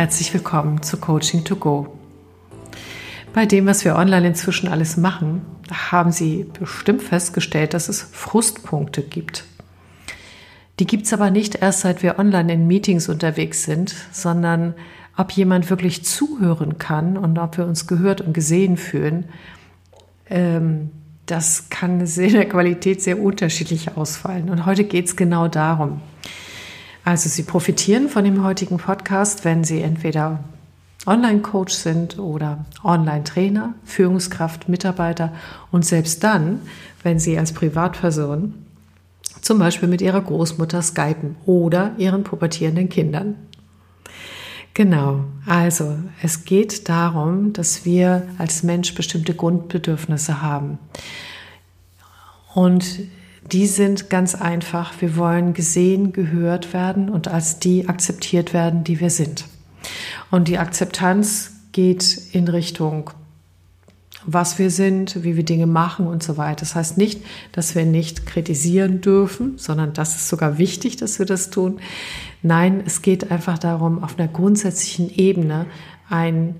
Herzlich willkommen zu Coaching to Go. Bei dem, was wir online inzwischen alles machen, haben Sie bestimmt festgestellt, dass es Frustpunkte gibt. Die gibt es aber nicht erst, seit wir online in Meetings unterwegs sind, sondern ob jemand wirklich zuhören kann und ob wir uns gehört und gesehen fühlen, ähm, das kann in der Qualität sehr unterschiedlich ausfallen. Und heute geht es genau darum. Also Sie profitieren von dem heutigen Podcast, wenn Sie entweder Online-Coach sind oder Online-Trainer, Führungskraft, Mitarbeiter und selbst dann, wenn Sie als Privatperson zum Beispiel mit Ihrer Großmutter skypen oder Ihren pubertierenden Kindern. Genau, also es geht darum, dass wir als Mensch bestimmte Grundbedürfnisse haben. Und die sind ganz einfach. Wir wollen gesehen, gehört werden und als die akzeptiert werden, die wir sind. Und die Akzeptanz geht in Richtung, was wir sind, wie wir Dinge machen und so weiter. Das heißt nicht, dass wir nicht kritisieren dürfen, sondern das ist sogar wichtig, dass wir das tun. Nein, es geht einfach darum, auf einer grundsätzlichen Ebene ein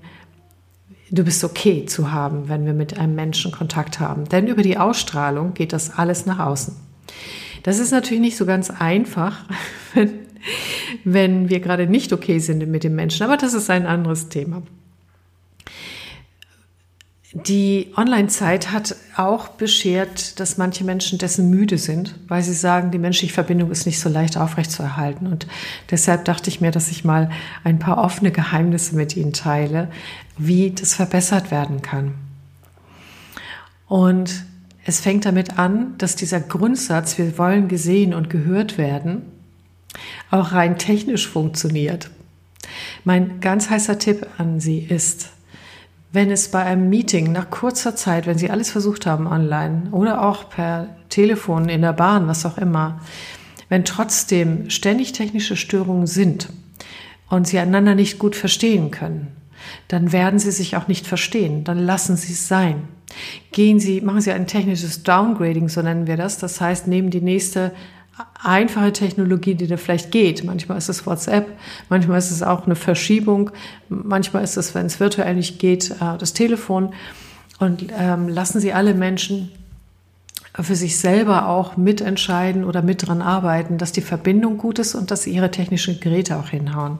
Du bist okay zu haben, wenn wir mit einem Menschen Kontakt haben. Denn über die Ausstrahlung geht das alles nach außen. Das ist natürlich nicht so ganz einfach, wenn wenn wir gerade nicht okay sind mit dem Menschen. Aber das ist ein anderes Thema. Die Online-Zeit hat auch beschert, dass manche Menschen dessen müde sind, weil sie sagen, die menschliche Verbindung ist nicht so leicht aufrechtzuerhalten. Und deshalb dachte ich mir, dass ich mal ein paar offene Geheimnisse mit Ihnen teile, wie das verbessert werden kann. Und es fängt damit an, dass dieser Grundsatz, wir wollen gesehen und gehört werden, auch rein technisch funktioniert. Mein ganz heißer Tipp an Sie ist, wenn es bei einem Meeting nach kurzer Zeit, wenn Sie alles versucht haben online oder auch per Telefon in der Bahn, was auch immer, wenn trotzdem ständig technische Störungen sind und Sie einander nicht gut verstehen können, dann werden Sie sich auch nicht verstehen. Dann lassen Sie es sein. Gehen Sie, machen Sie ein technisches Downgrading, so nennen wir das. Das heißt, nehmen die nächste einfache Technologie, die da vielleicht geht. Manchmal ist es WhatsApp, manchmal ist es auch eine Verschiebung, manchmal ist es, wenn es virtuell nicht geht, äh, das Telefon. Und ähm, lassen Sie alle Menschen für sich selber auch mitentscheiden oder mit dran arbeiten, dass die Verbindung gut ist und dass ihre technischen Geräte auch hinhauen.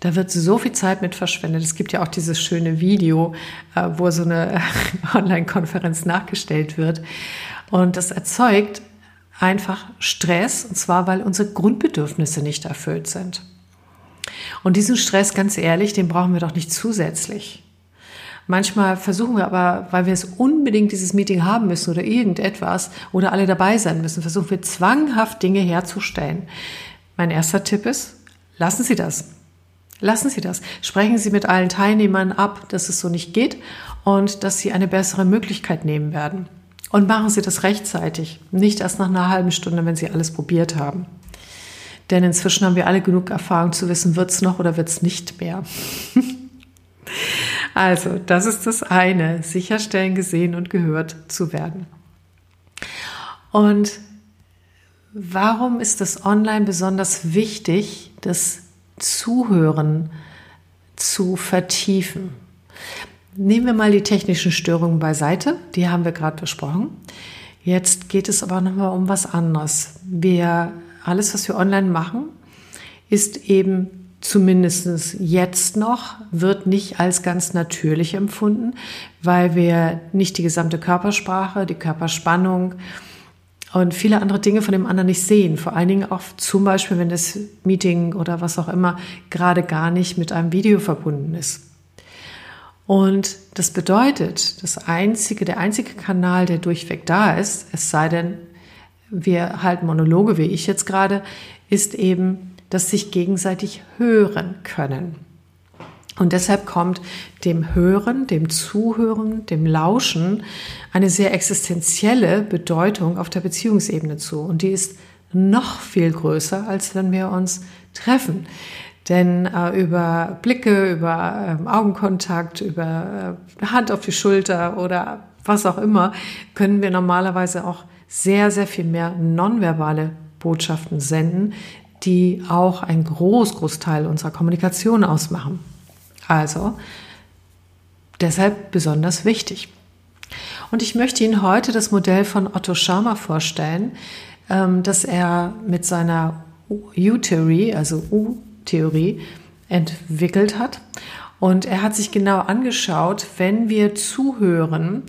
Da wird so viel Zeit mit verschwendet. Es gibt ja auch dieses schöne Video, äh, wo so eine Online-Konferenz nachgestellt wird. Und das erzeugt einfach Stress, und zwar weil unsere Grundbedürfnisse nicht erfüllt sind. Und diesen Stress, ganz ehrlich, den brauchen wir doch nicht zusätzlich. Manchmal versuchen wir aber, weil wir es unbedingt dieses Meeting haben müssen oder irgendetwas oder alle dabei sein müssen, versuchen wir zwanghaft Dinge herzustellen. Mein erster Tipp ist, lassen Sie das. Lassen Sie das. Sprechen Sie mit allen Teilnehmern ab, dass es so nicht geht und dass Sie eine bessere Möglichkeit nehmen werden. Und machen Sie das rechtzeitig, nicht erst nach einer halben Stunde, wenn Sie alles probiert haben. Denn inzwischen haben wir alle genug Erfahrung zu wissen, wird es noch oder wird es nicht mehr. also, das ist das eine, sicherstellen, gesehen und gehört zu werden. Und warum ist das Online besonders wichtig, das Zuhören zu vertiefen? Nehmen wir mal die technischen Störungen beiseite, die haben wir gerade besprochen. Jetzt geht es aber nochmal um was anderes. Wir, alles, was wir online machen, ist eben zumindest jetzt noch, wird nicht als ganz natürlich empfunden, weil wir nicht die gesamte Körpersprache, die Körperspannung und viele andere Dinge von dem anderen nicht sehen. Vor allen Dingen auch zum Beispiel, wenn das Meeting oder was auch immer gerade gar nicht mit einem Video verbunden ist. Und das bedeutet, das einzige, der einzige Kanal, der durchweg da ist, es sei denn, wir halten Monologe, wie ich jetzt gerade, ist eben, dass sich gegenseitig hören können. Und deshalb kommt dem Hören, dem Zuhören, dem Lauschen eine sehr existenzielle Bedeutung auf der Beziehungsebene zu. Und die ist noch viel größer, als wenn wir uns treffen. Denn äh, über Blicke, über äh, Augenkontakt, über äh, Hand auf die Schulter oder was auch immer, können wir normalerweise auch sehr, sehr viel mehr nonverbale Botschaften senden, die auch einen groß, Großteil unserer Kommunikation ausmachen. Also deshalb besonders wichtig. Und ich möchte Ihnen heute das Modell von Otto Schama vorstellen, ähm, das er mit seiner U-Theorie, also U-Theorie, entwickelt hat. Und er hat sich genau angeschaut, wenn wir zuhören,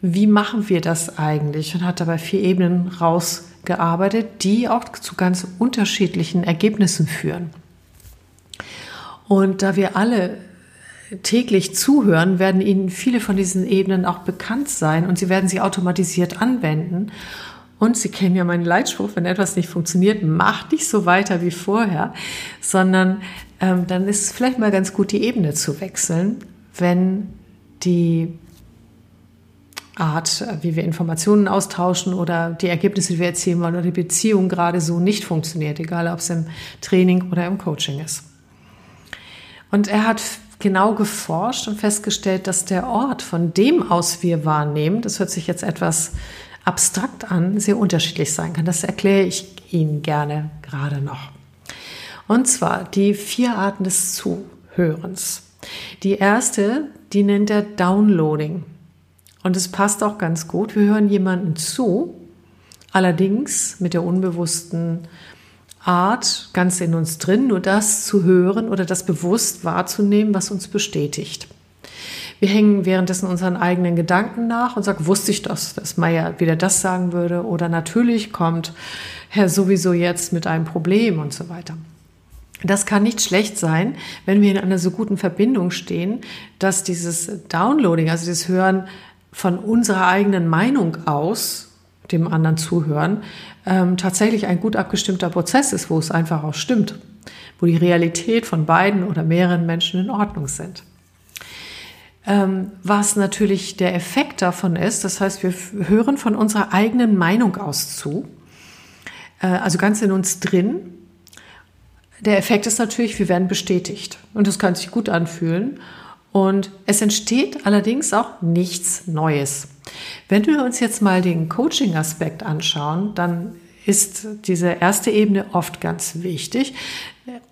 wie machen wir das eigentlich? Und hat dabei vier Ebenen rausgearbeitet, die auch zu ganz unterschiedlichen Ergebnissen führen. Und da wir alle täglich zuhören, werden Ihnen viele von diesen Ebenen auch bekannt sein und Sie werden sie automatisiert anwenden. Und Sie kennen ja meinen Leitspruch, wenn etwas nicht funktioniert, macht nicht so weiter wie vorher, sondern ähm, dann ist es vielleicht mal ganz gut, die Ebene zu wechseln, wenn die Art, wie wir Informationen austauschen oder die Ergebnisse, die wir erzielen wollen oder die Beziehung gerade so nicht funktioniert, egal ob es im Training oder im Coaching ist. Und er hat genau geforscht und festgestellt, dass der Ort, von dem aus wir wahrnehmen, das hört sich jetzt etwas abstrakt an, sehr unterschiedlich sein kann. Das erkläre ich Ihnen gerne gerade noch. Und zwar die vier Arten des Zuhörens. Die erste, die nennt er Downloading. Und es passt auch ganz gut. Wir hören jemanden zu, allerdings mit der unbewussten Art ganz in uns drin, nur das zu hören oder das bewusst wahrzunehmen, was uns bestätigt. Wir hängen währenddessen unseren eigenen Gedanken nach und sagen, wusste ich das, dass Meier wieder das sagen würde oder natürlich kommt Herr sowieso jetzt mit einem Problem und so weiter. Das kann nicht schlecht sein, wenn wir in einer so guten Verbindung stehen, dass dieses Downloading, also das Hören von unserer eigenen Meinung aus, dem anderen zuhören, ähm, tatsächlich ein gut abgestimmter Prozess ist, wo es einfach auch stimmt, wo die Realität von beiden oder mehreren Menschen in Ordnung sind. Ähm, was natürlich der Effekt davon ist, das heißt, wir hören von unserer eigenen Meinung aus zu, äh, also ganz in uns drin. Der Effekt ist natürlich, wir werden bestätigt und das kann sich gut anfühlen und es entsteht allerdings auch nichts Neues. Wenn wir uns jetzt mal den Coaching-Aspekt anschauen, dann ist diese erste Ebene oft ganz wichtig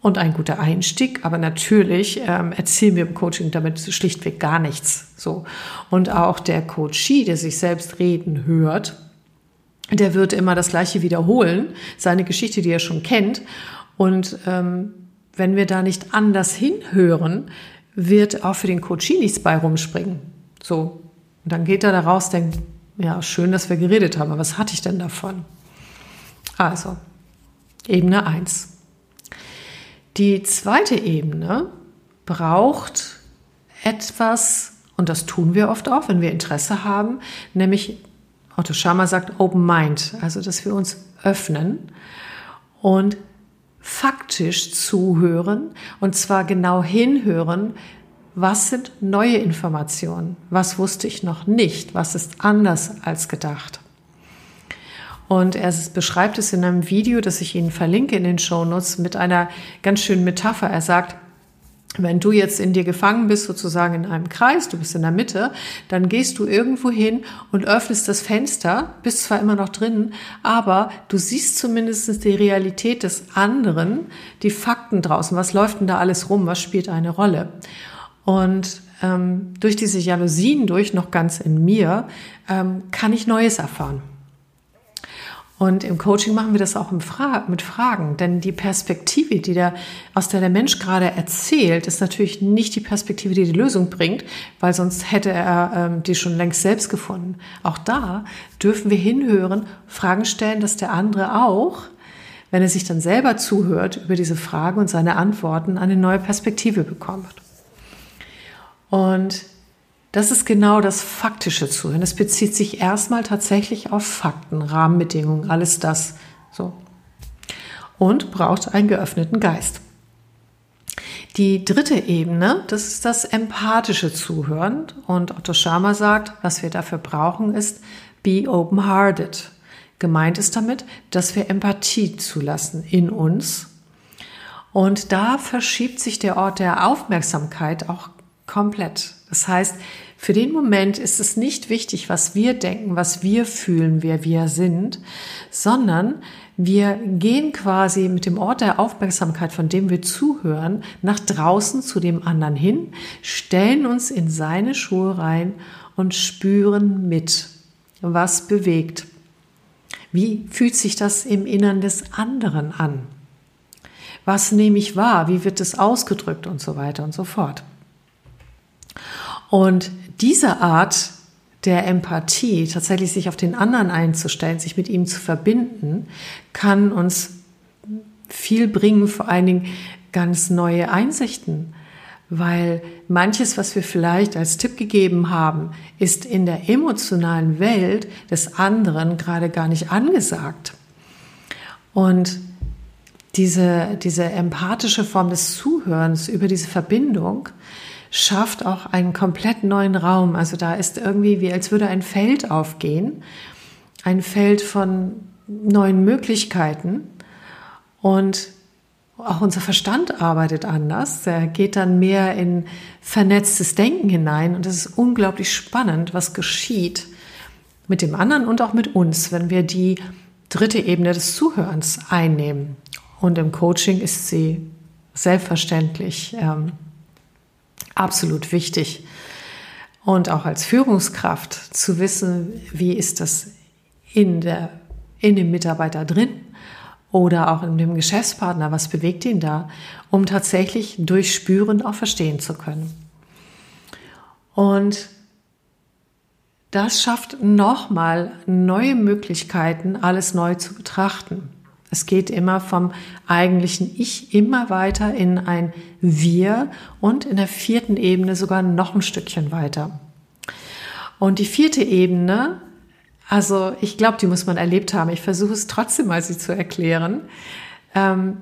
und ein guter Einstieg. Aber natürlich ähm, erzielen wir im Coaching damit schlichtweg gar nichts. So. Und auch der Coachee, der sich selbst reden hört, der wird immer das Gleiche wiederholen, seine Geschichte, die er schon kennt. Und ähm, wenn wir da nicht anders hinhören, wird auch für den Coachee nichts bei rumspringen. So. Und dann geht er da raus, denkt, ja, schön, dass wir geredet haben, aber was hatte ich denn davon? Also, Ebene 1. Die zweite Ebene braucht etwas, und das tun wir oft auch, wenn wir Interesse haben, nämlich Otto Schama sagt Open Mind, also dass wir uns öffnen und faktisch zuhören und zwar genau hinhören, was sind neue Informationen? Was wusste ich noch nicht? Was ist anders als gedacht? Und er beschreibt es in einem Video, das ich Ihnen verlinke in den Shownotes, mit einer ganz schönen Metapher. Er sagt, wenn du jetzt in dir gefangen bist, sozusagen in einem Kreis, du bist in der Mitte, dann gehst du irgendwo hin und öffnest das Fenster, bist zwar immer noch drinnen, aber du siehst zumindest die Realität des anderen, die Fakten draußen. Was läuft denn da alles rum? Was spielt eine Rolle? Und ähm, durch diese Jalousien durch, noch ganz in mir, ähm, kann ich Neues erfahren. Und im Coaching machen wir das auch mit Fragen, denn die Perspektive, die der, aus der der Mensch gerade erzählt, ist natürlich nicht die Perspektive, die die Lösung bringt, weil sonst hätte er ähm, die schon längst selbst gefunden. Auch da dürfen wir hinhören, Fragen stellen, dass der andere auch, wenn er sich dann selber zuhört, über diese Fragen und seine Antworten eine neue Perspektive bekommt. Und das ist genau das faktische Zuhören. Es bezieht sich erstmal tatsächlich auf Fakten, Rahmenbedingungen, alles das. So. Und braucht einen geöffneten Geist. Die dritte Ebene, das ist das empathische Zuhören. Und Otto Schama sagt, was wir dafür brauchen, ist be open-hearted. Gemeint ist damit, dass wir Empathie zulassen in uns. Und da verschiebt sich der Ort der Aufmerksamkeit auch komplett. Das heißt, für den Moment ist es nicht wichtig, was wir denken, was wir fühlen, wer wir sind, sondern wir gehen quasi mit dem Ort der Aufmerksamkeit, von dem wir zuhören, nach draußen zu dem anderen hin, stellen uns in seine Schuhe rein und spüren mit, was bewegt. Wie fühlt sich das im Innern des anderen an? Was nehme ich wahr? Wie wird es ausgedrückt und so weiter und so fort? Und diese Art der Empathie, tatsächlich sich auf den anderen einzustellen, sich mit ihm zu verbinden, kann uns viel bringen, vor allen Dingen ganz neue Einsichten. Weil manches, was wir vielleicht als Tipp gegeben haben, ist in der emotionalen Welt des anderen gerade gar nicht angesagt. Und diese, diese empathische Form des Zuhörens über diese Verbindung schafft auch einen komplett neuen Raum. Also da ist irgendwie wie als würde ein Feld aufgehen, ein Feld von neuen Möglichkeiten und auch unser Verstand arbeitet anders. Er geht dann mehr in vernetztes Denken hinein und es ist unglaublich spannend, was geschieht mit dem anderen und auch mit uns, wenn wir die dritte Ebene des Zuhörens einnehmen. Und im Coaching ist sie selbstverständlich ähm, absolut wichtig. Und auch als Führungskraft zu wissen, wie ist das in, der, in dem Mitarbeiter drin oder auch in dem Geschäftspartner, was bewegt ihn da, um tatsächlich durch Spüren auch verstehen zu können. Und das schafft nochmal neue Möglichkeiten, alles neu zu betrachten. Es geht immer vom eigentlichen Ich immer weiter in ein Wir und in der vierten Ebene sogar noch ein Stückchen weiter. Und die vierte Ebene, also ich glaube, die muss man erlebt haben. Ich versuche es trotzdem mal sie zu erklären. Ähm,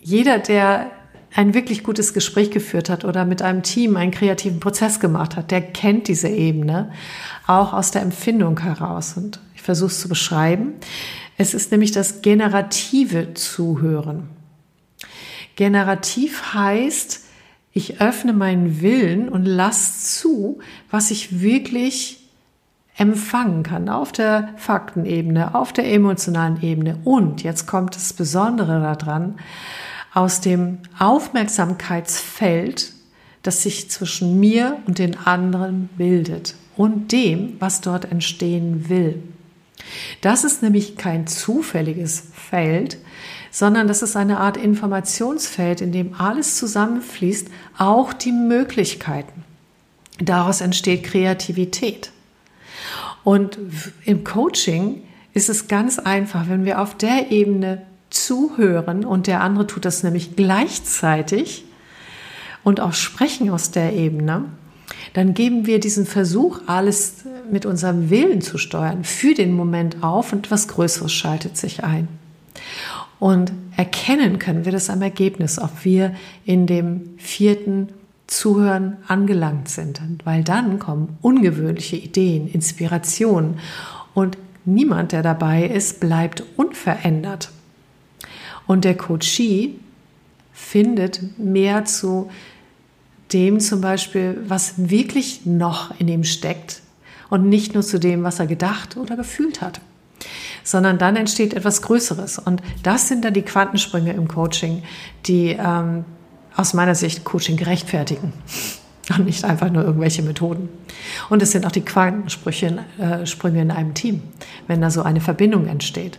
jeder, der ein wirklich gutes Gespräch geführt hat oder mit einem Team einen kreativen Prozess gemacht hat, der kennt diese Ebene auch aus der Empfindung heraus. Und ich versuche es zu beschreiben. Es ist nämlich das generative Zuhören. Generativ heißt, ich öffne meinen Willen und lasse zu, was ich wirklich empfangen kann auf der Faktenebene, auf der emotionalen Ebene. Und jetzt kommt das Besondere daran, aus dem Aufmerksamkeitsfeld, das sich zwischen mir und den anderen bildet und dem, was dort entstehen will. Das ist nämlich kein zufälliges Feld, sondern das ist eine Art Informationsfeld, in dem alles zusammenfließt, auch die Möglichkeiten. Daraus entsteht Kreativität. Und im Coaching ist es ganz einfach, wenn wir auf der Ebene zuhören und der andere tut das nämlich gleichzeitig und auch sprechen aus der Ebene, dann geben wir diesen Versuch, alles mit unserem Willen zu steuern, für den Moment auf und etwas Größeres schaltet sich ein. Und erkennen können wir das am Ergebnis, ob wir in dem vierten Zuhören angelangt sind, weil dann kommen ungewöhnliche Ideen, Inspirationen und niemand, der dabei ist, bleibt unverändert. Und der Coachie findet mehr zu dem zum Beispiel, was wirklich noch in ihm steckt und nicht nur zu dem, was er gedacht oder gefühlt hat, sondern dann entsteht etwas Größeres. Und das sind dann die Quantensprünge im Coaching, die ähm, aus meiner Sicht Coaching gerechtfertigen und nicht einfach nur irgendwelche Methoden. Und es sind auch die Quantensprünge äh, Sprünge in einem Team, wenn da so eine Verbindung entsteht.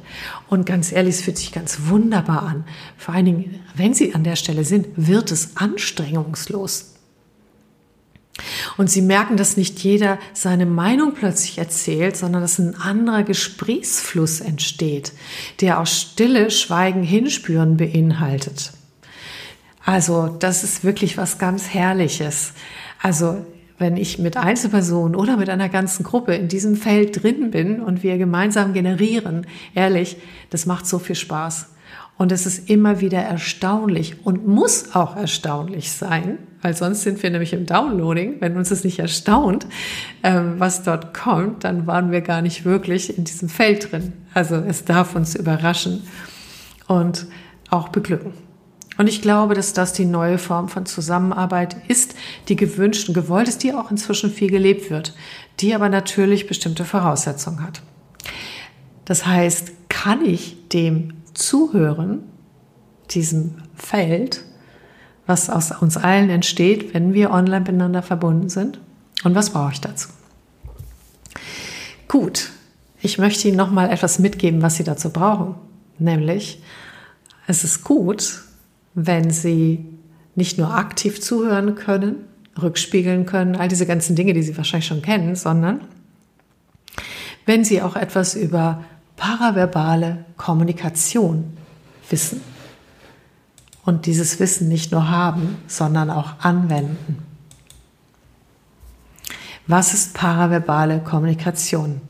Und ganz ehrlich, es fühlt sich ganz wunderbar an. Vor allen Dingen, wenn Sie an der Stelle sind, wird es anstrengungslos. Und sie merken, dass nicht jeder seine Meinung plötzlich erzählt, sondern dass ein anderer Gesprächsfluss entsteht, der auch Stille, Schweigen, Hinspüren beinhaltet. Also das ist wirklich was ganz Herrliches. Also wenn ich mit Einzelpersonen oder mit einer ganzen Gruppe in diesem Feld drin bin und wir gemeinsam generieren, ehrlich, das macht so viel Spaß. Und es ist immer wieder erstaunlich und muss auch erstaunlich sein, weil sonst sind wir nämlich im Downloading. Wenn uns das nicht erstaunt, ähm, was dort kommt, dann waren wir gar nicht wirklich in diesem Feld drin. Also es darf uns überraschen und auch beglücken. Und ich glaube, dass das die neue Form von Zusammenarbeit ist, die gewünscht und gewollt ist, die auch inzwischen viel gelebt wird, die aber natürlich bestimmte Voraussetzungen hat. Das heißt, kann ich dem zuhören, diesem Feld, was aus uns allen entsteht, wenn wir online miteinander verbunden sind? Und was brauche ich dazu? Gut, ich möchte Ihnen noch mal etwas mitgeben, was Sie dazu brauchen. Nämlich, es ist gut, wenn Sie nicht nur aktiv zuhören können, rückspiegeln können, all diese ganzen Dinge, die Sie wahrscheinlich schon kennen, sondern wenn Sie auch etwas über paraverbale Kommunikation wissen und dieses Wissen nicht nur haben, sondern auch anwenden. Was ist paraverbale Kommunikation?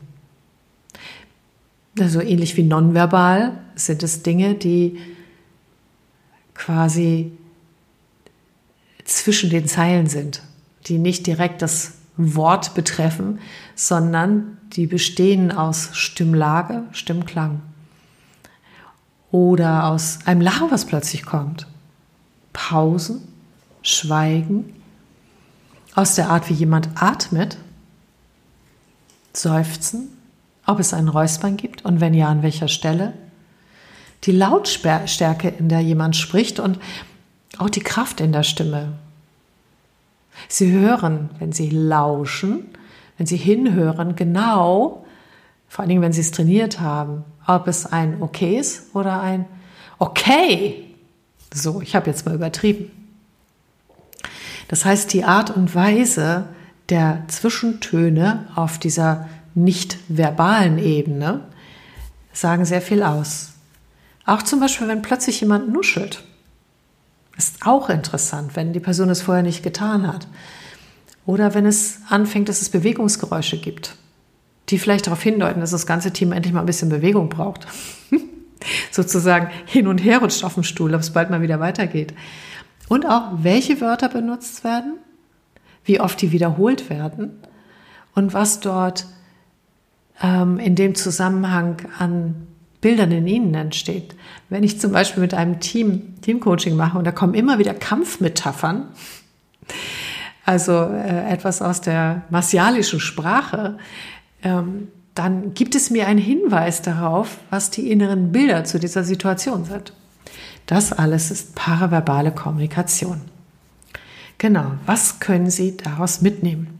so ähnlich wie nonverbal sind es Dinge, die quasi zwischen den Zeilen sind, die nicht direkt das Wort betreffen, sondern die bestehen aus Stimmlage, Stimmklang oder aus einem Lachen, was plötzlich kommt. Pausen, Schweigen, aus der Art, wie jemand atmet, Seufzen, ob es ein Räuspern gibt und wenn ja, an welcher Stelle. Die Lautstärke, in der jemand spricht und auch die Kraft in der Stimme. Sie hören, wenn Sie lauschen, wenn Sie hinhören, genau, vor allen Dingen, wenn Sie es trainiert haben, ob es ein Okay ist oder ein Okay. So, ich habe jetzt mal übertrieben. Das heißt, die Art und Weise der Zwischentöne auf dieser nicht verbalen Ebene sagen sehr viel aus. Auch zum Beispiel, wenn plötzlich jemand nuschelt. Ist auch interessant, wenn die Person es vorher nicht getan hat. Oder wenn es anfängt, dass es Bewegungsgeräusche gibt, die vielleicht darauf hindeuten, dass das ganze Team endlich mal ein bisschen Bewegung braucht. Sozusagen hin und her rutscht auf dem Stuhl, ob es bald mal wieder weitergeht. Und auch, welche Wörter benutzt werden, wie oft die wiederholt werden und was dort ähm, in dem Zusammenhang an Bildern in ihnen entsteht. Wenn ich zum Beispiel mit einem Team Teamcoaching mache und da kommen immer wieder Kampfmetaphern, also äh, etwas aus der martialischen Sprache, ähm, dann gibt es mir einen Hinweis darauf, was die inneren Bilder zu dieser Situation sind. Das alles ist paraverbale Kommunikation. Genau, was können Sie daraus mitnehmen?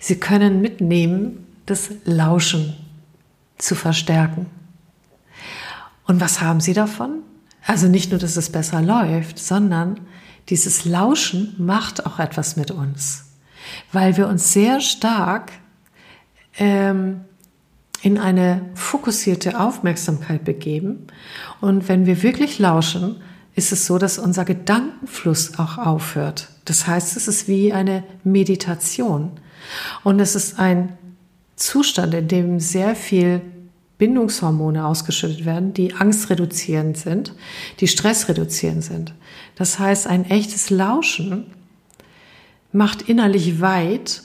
Sie können mitnehmen, das Lauschen zu verstärken. Und was haben Sie davon? Also nicht nur, dass es besser läuft, sondern dieses Lauschen macht auch etwas mit uns, weil wir uns sehr stark ähm, in eine fokussierte Aufmerksamkeit begeben. Und wenn wir wirklich lauschen, ist es so, dass unser Gedankenfluss auch aufhört. Das heißt, es ist wie eine Meditation. Und es ist ein Zustand, in dem sehr viel Bindungshormone ausgeschüttet werden, die angstreduzierend sind, die stressreduzierend sind. Das heißt, ein echtes Lauschen macht innerlich weit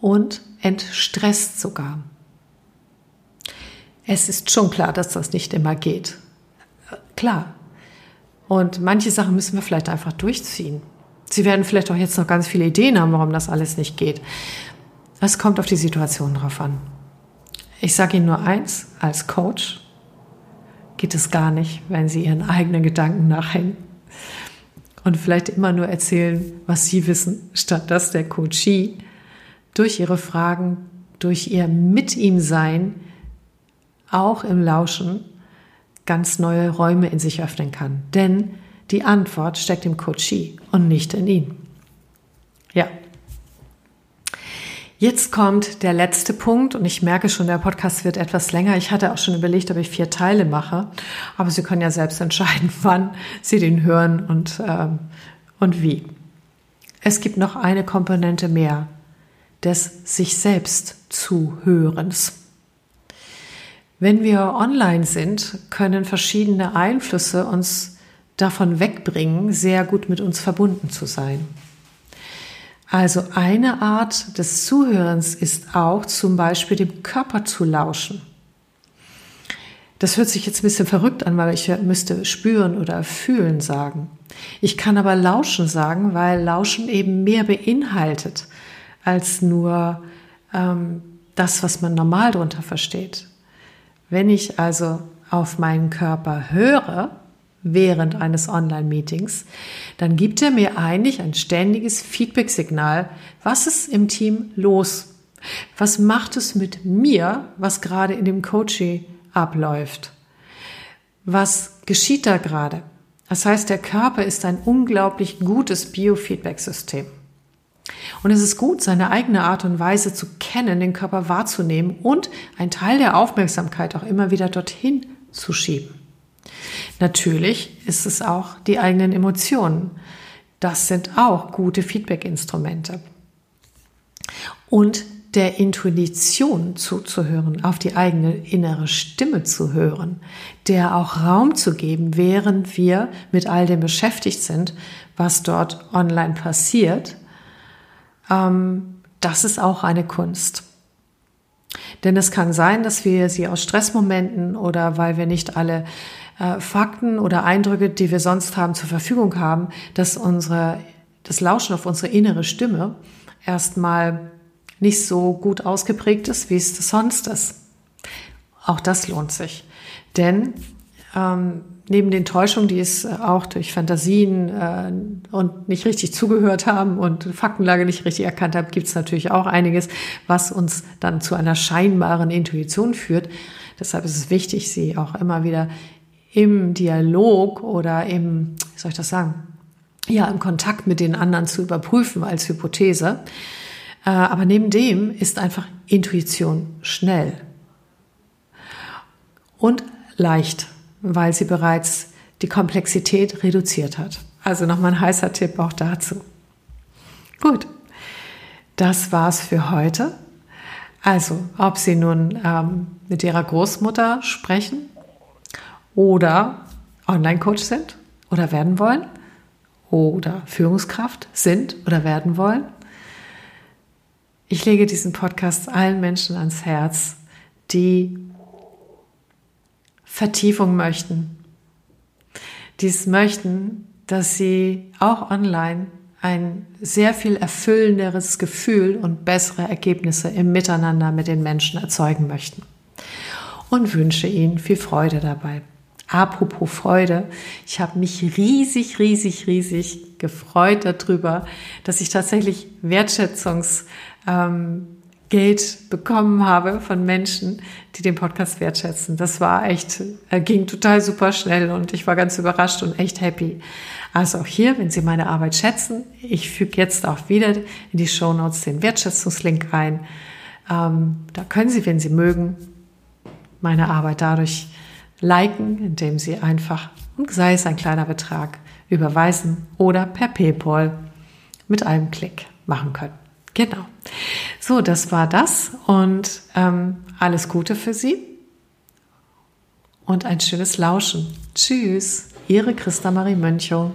und entstresst sogar. Es ist schon klar, dass das nicht immer geht. Klar. Und manche Sachen müssen wir vielleicht einfach durchziehen. Sie werden vielleicht auch jetzt noch ganz viele Ideen haben, warum das alles nicht geht. Es kommt auf die Situation drauf an. Ich sage Ihnen nur eins, als Coach geht es gar nicht, wenn Sie Ihren eigenen Gedanken nachhängen und vielleicht immer nur erzählen, was Sie wissen, statt dass der Coachie durch Ihre Fragen, durch Ihr Mit ihm Sein, auch im Lauschen, ganz neue Räume in sich öffnen kann. Denn die Antwort steckt im Coachie und nicht in Ihnen. Ja, Jetzt kommt der letzte Punkt und ich merke schon, der Podcast wird etwas länger. Ich hatte auch schon überlegt, ob ich vier Teile mache, aber Sie können ja selbst entscheiden, wann Sie den hören und, ähm, und wie. Es gibt noch eine Komponente mehr des sich selbst Zuhörens. Wenn wir online sind, können verschiedene Einflüsse uns davon wegbringen, sehr gut mit uns verbunden zu sein. Also eine Art des Zuhörens ist auch zum Beispiel dem Körper zu lauschen. Das hört sich jetzt ein bisschen verrückt an, weil ich müsste spüren oder fühlen sagen. Ich kann aber lauschen sagen, weil lauschen eben mehr beinhaltet als nur ähm, das, was man normal darunter versteht. Wenn ich also auf meinen Körper höre während eines Online-Meetings, dann gibt er mir eigentlich ein ständiges Feedback-Signal. Was ist im Team los? Was macht es mit mir, was gerade in dem Coaching abläuft? Was geschieht da gerade? Das heißt, der Körper ist ein unglaublich gutes Biofeedback-System. Und es ist gut, seine eigene Art und Weise zu kennen, den Körper wahrzunehmen und ein Teil der Aufmerksamkeit auch immer wieder dorthin zu schieben. Natürlich ist es auch die eigenen Emotionen. Das sind auch gute Feedback-Instrumente. Und der Intuition zuzuhören, auf die eigene innere Stimme zu hören, der auch Raum zu geben, während wir mit all dem beschäftigt sind, was dort online passiert, ähm, das ist auch eine Kunst. Denn es kann sein, dass wir sie aus Stressmomenten oder weil wir nicht alle äh, Fakten oder Eindrücke, die wir sonst haben, zur Verfügung haben, dass unsere, das Lauschen auf unsere innere Stimme erstmal nicht so gut ausgeprägt ist, wie es sonst ist. Auch das lohnt sich. Denn ähm, neben den Täuschungen, die es auch durch Fantasien äh, und nicht richtig zugehört haben und Faktenlage nicht richtig erkannt haben, gibt es natürlich auch einiges, was uns dann zu einer scheinbaren Intuition führt. Deshalb ist es wichtig, sie auch immer wieder im Dialog oder im, wie soll ich das sagen, ja, im Kontakt mit den anderen zu überprüfen als Hypothese. Äh, aber neben dem ist einfach Intuition schnell und leicht, weil sie bereits die Komplexität reduziert hat. Also nochmal ein heißer Tipp auch dazu. Gut, das war's für heute. Also, ob Sie nun ähm, mit Ihrer Großmutter sprechen oder Online-Coach sind oder werden wollen oder Führungskraft sind oder werden wollen ich lege diesen Podcast allen Menschen ans Herz, die Vertiefung möchten, die es möchten, dass sie auch online ein sehr viel erfüllenderes Gefühl und bessere Ergebnisse im Miteinander mit den Menschen erzeugen möchten. Und wünsche ihnen viel Freude dabei. Apropos Freude, ich habe mich riesig, riesig, riesig gefreut darüber, dass ich tatsächlich Wertschätzungs ähm, bekommen habe von Menschen, die den Podcast wertschätzen. Das war echt, äh, ging total super schnell und ich war ganz überrascht und echt happy. Also auch hier, wenn Sie meine Arbeit schätzen, ich füge jetzt auch wieder in die Show Notes den Wertschätzungslink ein. Ähm, da können Sie, wenn Sie mögen, meine Arbeit dadurch liken, indem Sie einfach, und sei es ein kleiner Betrag, überweisen oder per PayPal mit einem Klick machen können. Genau. So, das war das und ähm, alles Gute für Sie und ein schönes Lauschen. Tschüss, Ihre Christa Marie Mönchow.